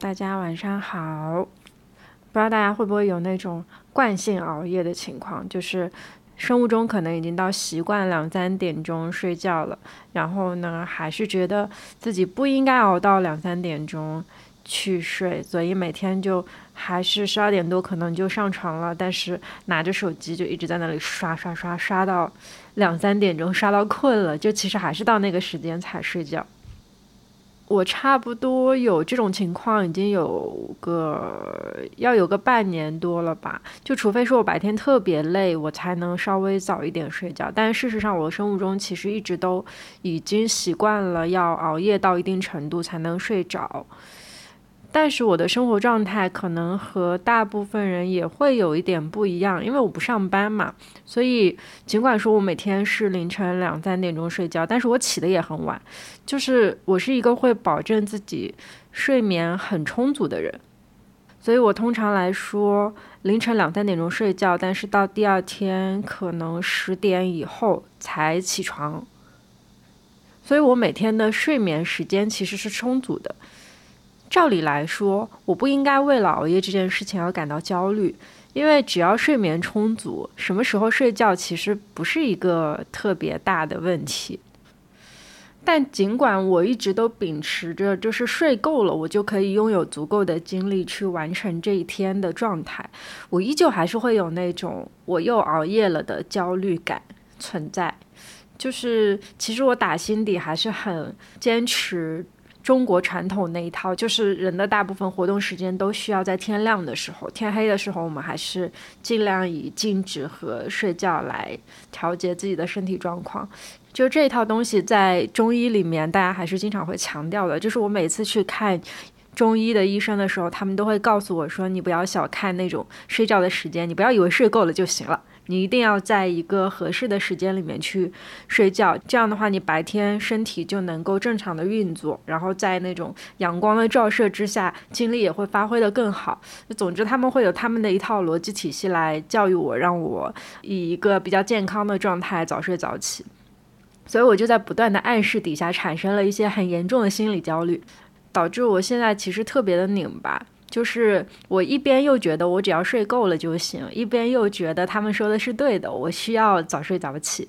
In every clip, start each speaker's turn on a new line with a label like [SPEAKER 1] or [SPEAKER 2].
[SPEAKER 1] 大家晚上好。不知道大家会不会有那种惯性熬夜的情况，就是生物钟可能已经到习惯两三点钟睡觉了，然后呢，还是觉得自己不应该熬到两三点钟去睡，所以每天就还是十二点多可能就上床了，但是拿着手机就一直在那里刷刷刷刷到两三点钟，刷到困了，就其实还是到那个时间才睡觉。我差不多有这种情况，已经有个要有个半年多了吧。就除非说我白天特别累，我才能稍微早一点睡觉。但事实上，我的生物钟其实一直都已经习惯了要熬夜到一定程度才能睡着。但是我的生活状态可能和大部分人也会有一点不一样，因为我不上班嘛，所以尽管说我每天是凌晨两三点钟睡觉，但是我起的也很晚，就是我是一个会保证自己睡眠很充足的人，所以我通常来说凌晨两三点钟睡觉，但是到第二天可能十点以后才起床，所以我每天的睡眠时间其实是充足的。照理来说，我不应该为了熬夜这件事情而感到焦虑，因为只要睡眠充足，什么时候睡觉其实不是一个特别大的问题。但尽管我一直都秉持着就是睡够了，我就可以拥有足够的精力去完成这一天的状态，我依旧还是会有那种我又熬夜了的焦虑感存在。就是其实我打心底还是很坚持。中国传统那一套，就是人的大部分活动时间都需要在天亮的时候，天黑的时候，我们还是尽量以静止和睡觉来调节自己的身体状况。就这一套东西，在中医里面，大家还是经常会强调的。就是我每次去看中医的医生的时候，他们都会告诉我说：“你不要小看那种睡觉的时间，你不要以为睡够了就行了。”你一定要在一个合适的时间里面去睡觉，这样的话，你白天身体就能够正常的运作，然后在那种阳光的照射之下，精力也会发挥的更好。总之，他们会有他们的一套逻辑体系来教育我，让我以一个比较健康的状态早睡早起。所以，我就在不断的暗示底下，产生了一些很严重的心理焦虑，导致我现在其实特别的拧巴。就是我一边又觉得我只要睡够了就行，一边又觉得他们说的是对的，我需要早睡早起。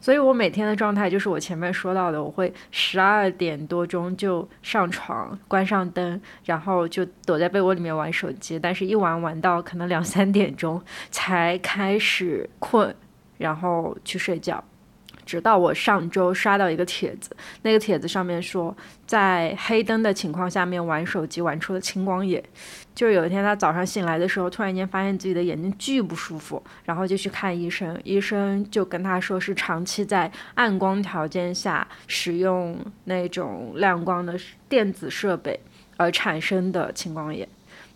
[SPEAKER 1] 所以我每天的状态就是我前面说到的，我会十二点多钟就上床，关上灯，然后就躲在被窝里面玩手机，但是一玩玩到可能两三点钟才开始困，然后去睡觉。直到我上周刷到一个帖子，那个帖子上面说，在黑灯的情况下面玩手机玩出了青光眼。就有一天他早上醒来的时候，突然间发现自己的眼睛巨不舒服，然后就去看医生，医生就跟他说是长期在暗光条件下使用那种亮光的电子设备而产生的青光眼，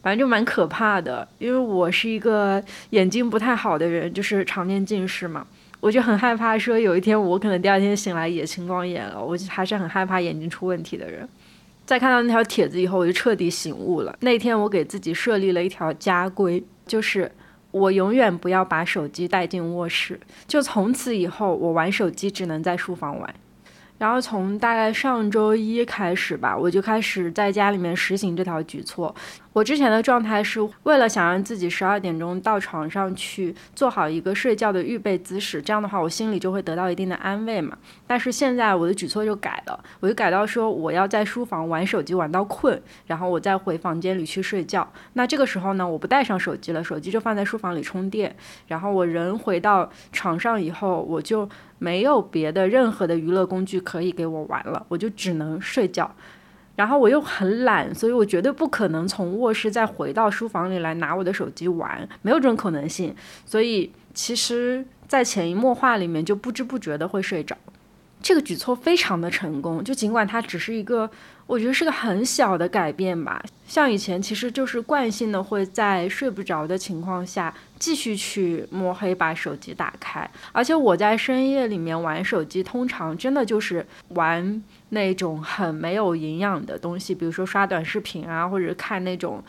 [SPEAKER 1] 反正就蛮可怕的。因为我是一个眼睛不太好的人，就是常年近视嘛。我就很害怕，说有一天我可能第二天醒来也青光眼了，我就还是很害怕眼睛出问题的人。在看到那条帖子以后，我就彻底醒悟了。那天我给自己设立了一条家规，就是我永远不要把手机带进卧室，就从此以后我玩手机只能在书房玩。然后从大概上周一开始吧，我就开始在家里面实行这条举措。我之前的状态是为了想让自己十二点钟到床上去做好一个睡觉的预备姿势，这样的话我心里就会得到一定的安慰嘛。但是现在我的举措就改了，我就改到说我要在书房玩手机玩到困，然后我再回房间里去睡觉。那这个时候呢，我不带上手机了，手机就放在书房里充电。然后我人回到床上以后，我就没有别的任何的娱乐工具可以给我玩了，我就只能睡觉。然后我又很懒，所以我绝对不可能从卧室再回到书房里来拿我的手机玩，没有这种可能性。所以其实，在潜移默化里面，就不知不觉的会睡着。这个举措非常的成功，就尽管它只是一个，我觉得是个很小的改变吧。像以前其实就是惯性的会在睡不着的情况下继续去摸黑把手机打开，而且我在深夜里面玩手机，通常真的就是玩那种很没有营养的东西，比如说刷短视频啊，或者看那种。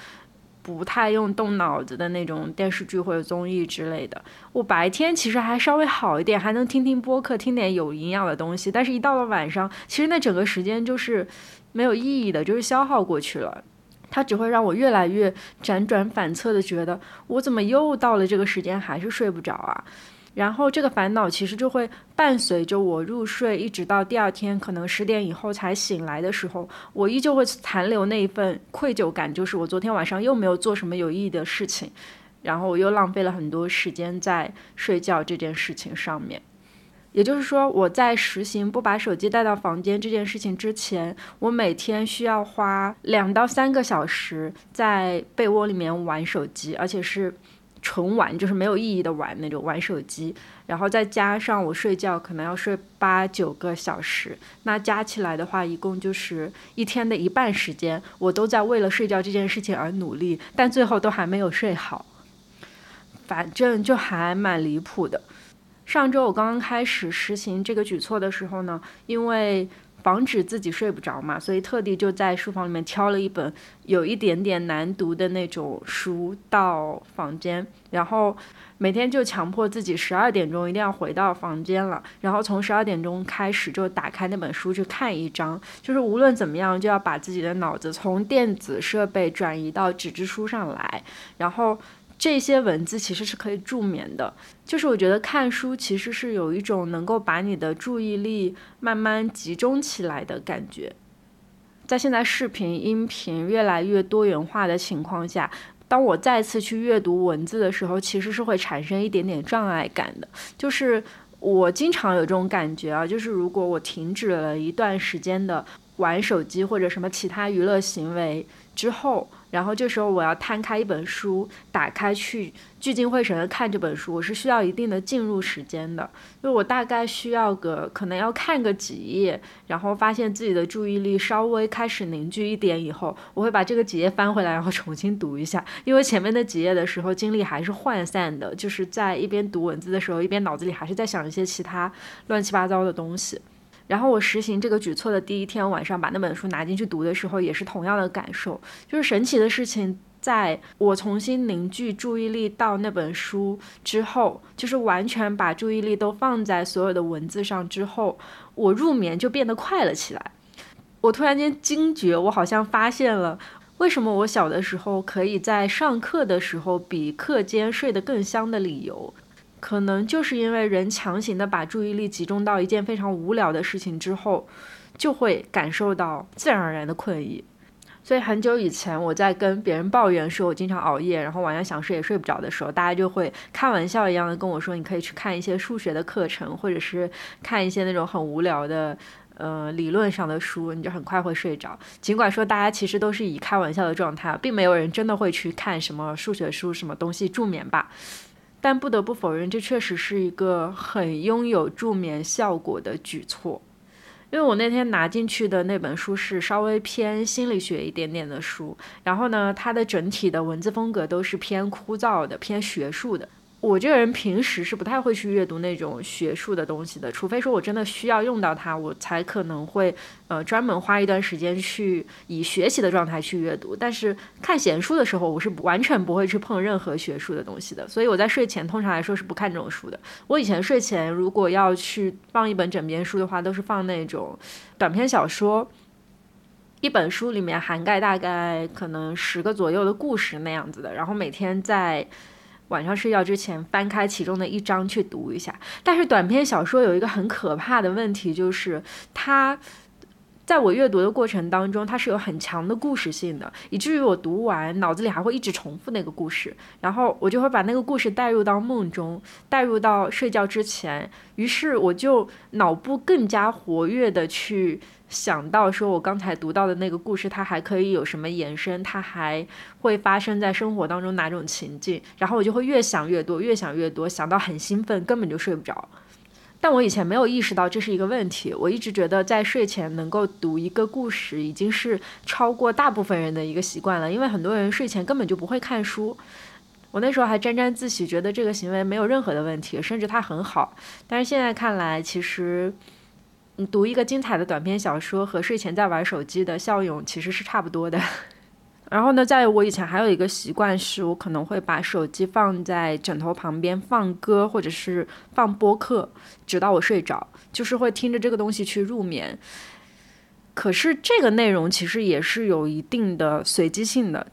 [SPEAKER 1] 不太用动脑子的那种电视剧或者综艺之类的，我白天其实还稍微好一点，还能听听播客，听点有营养的东西。但是，一到了晚上，其实那整个时间就是没有意义的，就是消耗过去了。它只会让我越来越辗转反侧的觉得，我怎么又到了这个时间还是睡不着啊？然后这个烦恼其实就会伴随着我入睡，一直到第二天可能十点以后才醒来的时候，我依旧会残留那一份愧疚感，就是我昨天晚上又没有做什么有意义的事情，然后我又浪费了很多时间在睡觉这件事情上面。也就是说，我在实行不把手机带到房间这件事情之前，我每天需要花两到三个小时在被窝里面玩手机，而且是纯玩，就是没有意义的玩那种玩手机。然后再加上我睡觉可能要睡八九个小时，那加起来的话，一共就是一天的一半时间，我都在为了睡觉这件事情而努力，但最后都还没有睡好。反正就还蛮离谱的。上周我刚刚开始实行这个举措的时候呢，因为防止自己睡不着嘛，所以特地就在书房里面挑了一本有一点点难读的那种书到房间，然后每天就强迫自己十二点钟一定要回到房间了，然后从十二点钟开始就打开那本书去看一章，就是无论怎么样就要把自己的脑子从电子设备转移到纸质书上来，然后。这些文字其实是可以助眠的，就是我觉得看书其实是有一种能够把你的注意力慢慢集中起来的感觉。在现在视频、音频越来越多元化的情况下，当我再次去阅读文字的时候，其实是会产生一点点障碍感的。就是我经常有这种感觉啊，就是如果我停止了一段时间的玩手机或者什么其他娱乐行为之后。然后这时候我要摊开一本书，打开去聚精会神的看这本书，我是需要一定的进入时间的，就我大概需要个可能要看个几页，然后发现自己的注意力稍微开始凝聚一点以后，我会把这个几页翻回来，然后重新读一下，因为前面的几页的时候精力还是涣散的，就是在一边读文字的时候，一边脑子里还是在想一些其他乱七八糟的东西。然后我实行这个举措的第一天晚上，把那本书拿进去读的时候，也是同样的感受。就是神奇的事情，在我重新凝聚注意力到那本书之后，就是完全把注意力都放在所有的文字上之后，我入眠就变得快了起来。我突然间惊觉，我好像发现了为什么我小的时候可以在上课的时候比课间睡得更香的理由。可能就是因为人强行的把注意力集中到一件非常无聊的事情之后，就会感受到自然而然的困意。所以很久以前我在跟别人抱怨说我经常熬夜，然后晚上想睡也睡不着的时候，大家就会开玩笑一样的跟我说，你可以去看一些数学的课程，或者是看一些那种很无聊的呃理论上的书，你就很快会睡着。尽管说大家其实都是以开玩笑的状态，并没有人真的会去看什么数学书什么东西助眠吧。但不得不否认，这确实是一个很拥有助眠效果的举措。因为我那天拿进去的那本书是稍微偏心理学一点点的书，然后呢，它的整体的文字风格都是偏枯燥的、偏学术的。我这个人平时是不太会去阅读那种学术的东西的，除非说我真的需要用到它，我才可能会呃专门花一段时间去以学习的状态去阅读。但是看闲书的时候，我是完全不会去碰任何学术的东西的。所以我在睡前通常来说是不看这种书的。我以前睡前如果要去放一本枕边书的话，都是放那种短篇小说，一本书里面涵盖大概可能十个左右的故事那样子的，然后每天在。晚上睡觉之前翻开其中的一章去读一下，但是短篇小说有一个很可怕的问题，就是它在我阅读的过程当中，它是有很强的故事性的，以至于我读完脑子里还会一直重复那个故事，然后我就会把那个故事带入到梦中，带入到睡觉之前，于是我就脑部更加活跃的去。想到说，我刚才读到的那个故事，它还可以有什么延伸？它还会发生在生活当中哪种情境？然后我就会越想越多，越想越多，想到很兴奋，根本就睡不着。但我以前没有意识到这是一个问题，我一直觉得在睡前能够读一个故事，已经是超过大部分人的一个习惯了。因为很多人睡前根本就不会看书。我那时候还沾沾自喜，觉得这个行为没有任何的问题，甚至它很好。但是现在看来，其实。你读一个精彩的短篇小说和睡前在玩手机的效用其实是差不多的。然后呢，在我以前还有一个习惯是，我可能会把手机放在枕头旁边放歌或者是放播客，直到我睡着，就是会听着这个东西去入眠。可是这个内容其实也是有一定的随机性的。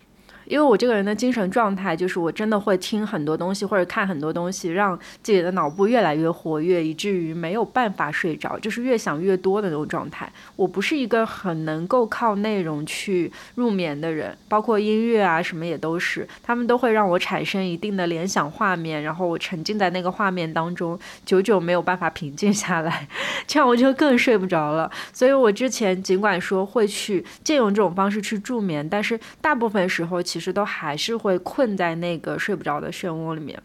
[SPEAKER 1] 因为我这个人的精神状态，就是我真的会听很多东西或者看很多东西，让自己的脑部越来越活跃，以至于没有办法睡着，就是越想越多的那种状态。我不是一个很能够靠内容去入眠的人，包括音乐啊什么也都是，他们都会让我产生一定的联想画面，然后我沉浸在那个画面当中，久久没有办法平静下来，这样我就更睡不着了。所以我之前尽管说会去借用这种方式去助眠，但是大部分时候其。其实都还是会困在那个睡不着的漩涡里面，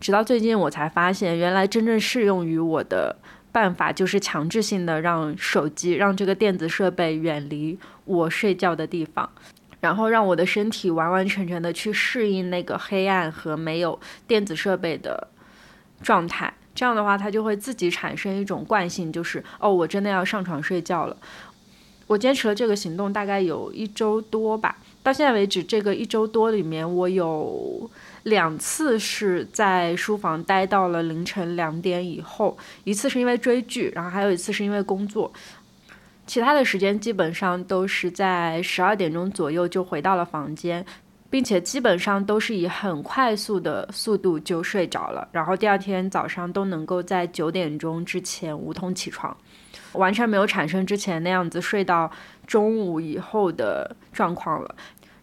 [SPEAKER 1] 直到最近我才发现，原来真正适用于我的办法就是强制性的让手机、让这个电子设备远离我睡觉的地方，然后让我的身体完完全全的去适应那个黑暗和没有电子设备的状态。这样的话，它就会自己产生一种惯性，就是哦，我真的要上床睡觉了。我坚持了这个行动大概有一周多吧。到现在为止，这个一周多里面，我有两次是在书房待到了凌晨两点以后，一次是因为追剧，然后还有一次是因为工作，其他的时间基本上都是在十二点钟左右就回到了房间，并且基本上都是以很快速的速度就睡着了，然后第二天早上都能够在九点钟之前无痛起床。完全没有产生之前那样子睡到中午以后的状况了，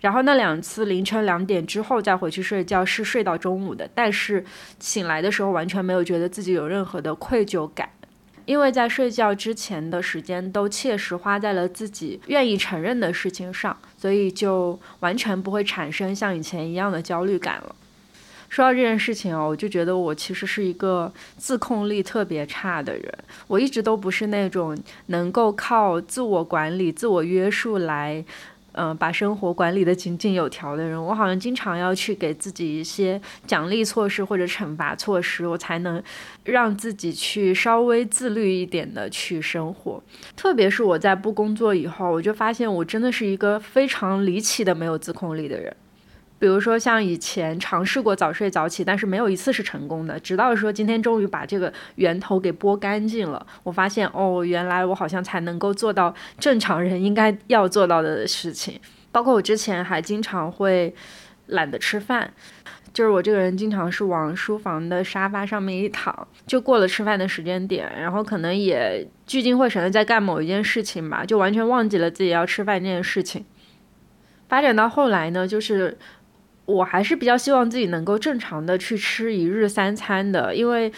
[SPEAKER 1] 然后那两次凌晨两点之后再回去睡觉是睡到中午的，但是醒来的时候完全没有觉得自己有任何的愧疚感，因为在睡觉之前的时间都切实花在了自己愿意承认的事情上，所以就完全不会产生像以前一样的焦虑感了。说到这件事情哦，我就觉得我其实是一个自控力特别差的人。我一直都不是那种能够靠自我管理、自我约束来，嗯，把生活管理的井井有条的人。我好像经常要去给自己一些奖励措施或者惩罚措施，我才能让自己去稍微自律一点的去生活。特别是我在不工作以后，我就发现我真的是一个非常离奇的没有自控力的人。比如说，像以前尝试过早睡早起，但是没有一次是成功的。直到说今天终于把这个源头给拨干净了，我发现哦，原来我好像才能够做到正常人应该要做到的事情。包括我之前还经常会懒得吃饭，就是我这个人经常是往书房的沙发上面一躺，就过了吃饭的时间点，然后可能也聚精会神的在干某一件事情吧，就完全忘记了自己要吃饭这件事情。发展到后来呢，就是。我还是比较希望自己能够正常的去吃一日三餐的，因为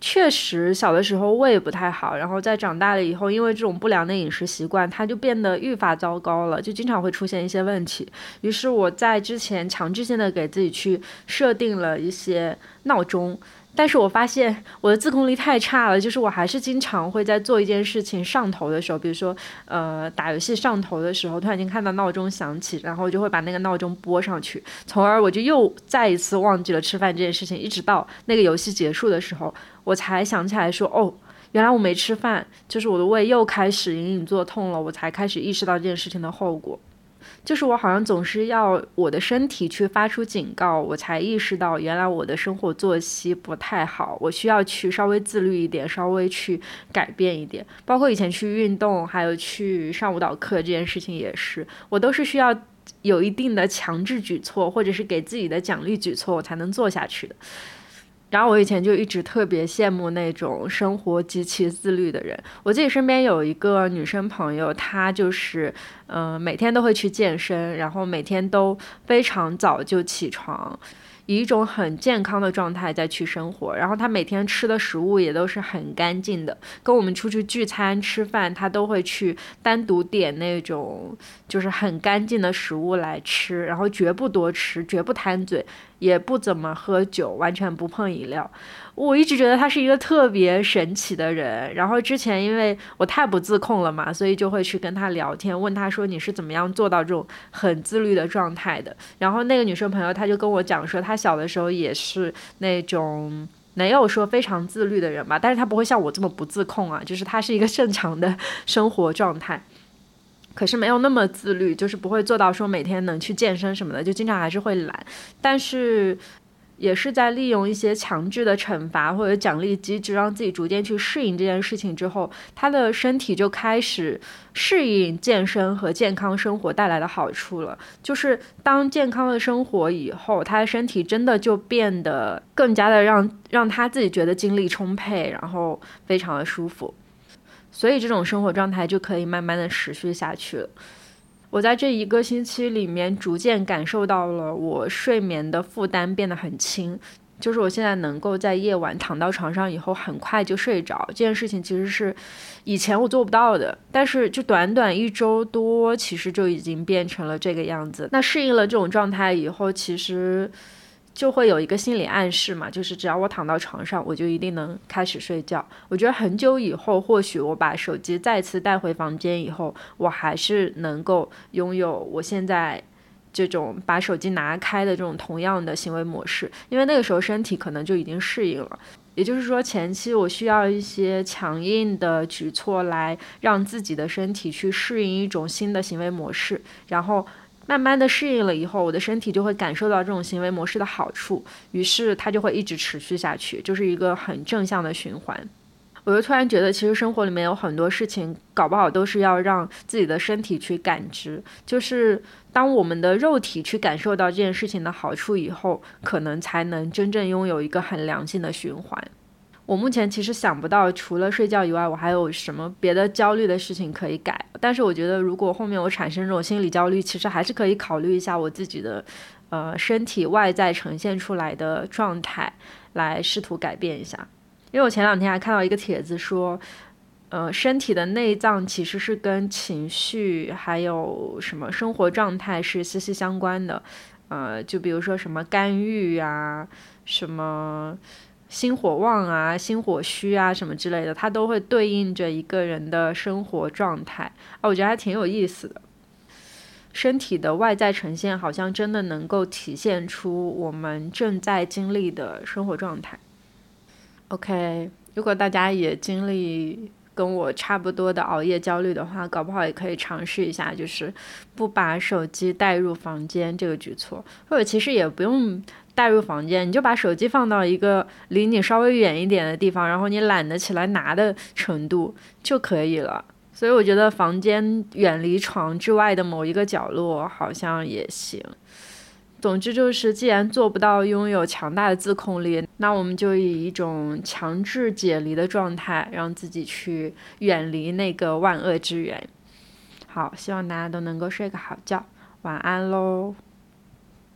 [SPEAKER 1] 确实小的时候胃不太好，然后在长大了以后，因为这种不良的饮食习惯，它就变得愈发糟糕了，就经常会出现一些问题。于是我在之前强制性的给自己去设定了一些闹钟。但是我发现我的自控力太差了，就是我还是经常会在做一件事情上头的时候，比如说，呃，打游戏上头的时候，突然间看到闹钟响起，然后就会把那个闹钟拨上去，从而我就又再一次忘记了吃饭这件事情，一直到那个游戏结束的时候，我才想起来说，哦，原来我没吃饭，就是我的胃又开始隐隐作痛了，我才开始意识到这件事情的后果。就是我好像总是要我的身体去发出警告，我才意识到原来我的生活作息不太好，我需要去稍微自律一点，稍微去改变一点。包括以前去运动，还有去上舞蹈课这件事情也是，我都是需要有一定的强制举措，或者是给自己的奖励举措，我才能做下去的。然后我以前就一直特别羡慕那种生活极其自律的人。我自己身边有一个女生朋友，她就是，嗯，每天都会去健身，然后每天都非常早就起床。以一种很健康的状态再去生活，然后她每天吃的食物也都是很干净的。跟我们出去聚餐吃饭，她都会去单独点那种就是很干净的食物来吃，然后绝不多吃，绝不贪嘴，也不怎么喝酒，完全不碰饮料。我一直觉得他是一个特别神奇的人，然后之前因为我太不自控了嘛，所以就会去跟他聊天，问他说你是怎么样做到这种很自律的状态的。然后那个女生朋友她就跟我讲说，她小的时候也是那种没有说非常自律的人吧，但是她不会像我这么不自控啊，就是她是一个正常的生活状态，可是没有那么自律，就是不会做到说每天能去健身什么的，就经常还是会懒，但是。也是在利用一些强制的惩罚或者奖励机制，让自己逐渐去适应这件事情之后，他的身体就开始适应健身和健康生活带来的好处了。就是当健康的生活以后，他的身体真的就变得更加的让让他自己觉得精力充沛，然后非常的舒服。所以这种生活状态就可以慢慢的持续下去了。我在这一个星期里面，逐渐感受到了我睡眠的负担变得很轻，就是我现在能够在夜晚躺到床上以后很快就睡着，这件事情其实是以前我做不到的，但是就短短一周多，其实就已经变成了这个样子。那适应了这种状态以后，其实。就会有一个心理暗示嘛，就是只要我躺到床上，我就一定能开始睡觉。我觉得很久以后，或许我把手机再次带回房间以后，我还是能够拥有我现在这种把手机拿开的这种同样的行为模式，因为那个时候身体可能就已经适应了。也就是说，前期我需要一些强硬的举措来让自己的身体去适应一种新的行为模式，然后。慢慢的适应了以后，我的身体就会感受到这种行为模式的好处，于是它就会一直持续下去，就是一个很正向的循环。我就突然觉得，其实生活里面有很多事情，搞不好都是要让自己的身体去感知，就是当我们的肉体去感受到这件事情的好处以后，可能才能真正拥有一个很良性的循环。我目前其实想不到，除了睡觉以外，我还有什么别的焦虑的事情可以改。但是我觉得，如果后面我产生这种心理焦虑，其实还是可以考虑一下我自己的，呃，身体外在呈现出来的状态，来试图改变一下。因为我前两天还看到一个帖子说，呃，身体的内脏其实是跟情绪还有什么生活状态是息息相关的。呃，就比如说什么肝郁啊，什么。心火旺啊，心火虚啊，什么之类的，它都会对应着一个人的生活状态啊，我觉得还挺有意思的。身体的外在呈现，好像真的能够体现出我们正在经历的生活状态。OK，如果大家也经历跟我差不多的熬夜焦虑的话，搞不好也可以尝试一下，就是不把手机带入房间这个举措，或者其实也不用。带入房间，你就把手机放到一个离你稍微远一点的地方，然后你懒得起来拿的程度就可以了。所以我觉得房间远离床之外的某一个角落好像也行。总之就是，既然做不到拥有强大的自控力，那我们就以一种强制解离的状态，让自己去远离那个万恶之源。好，希望大家都能够睡个好觉，晚安喽。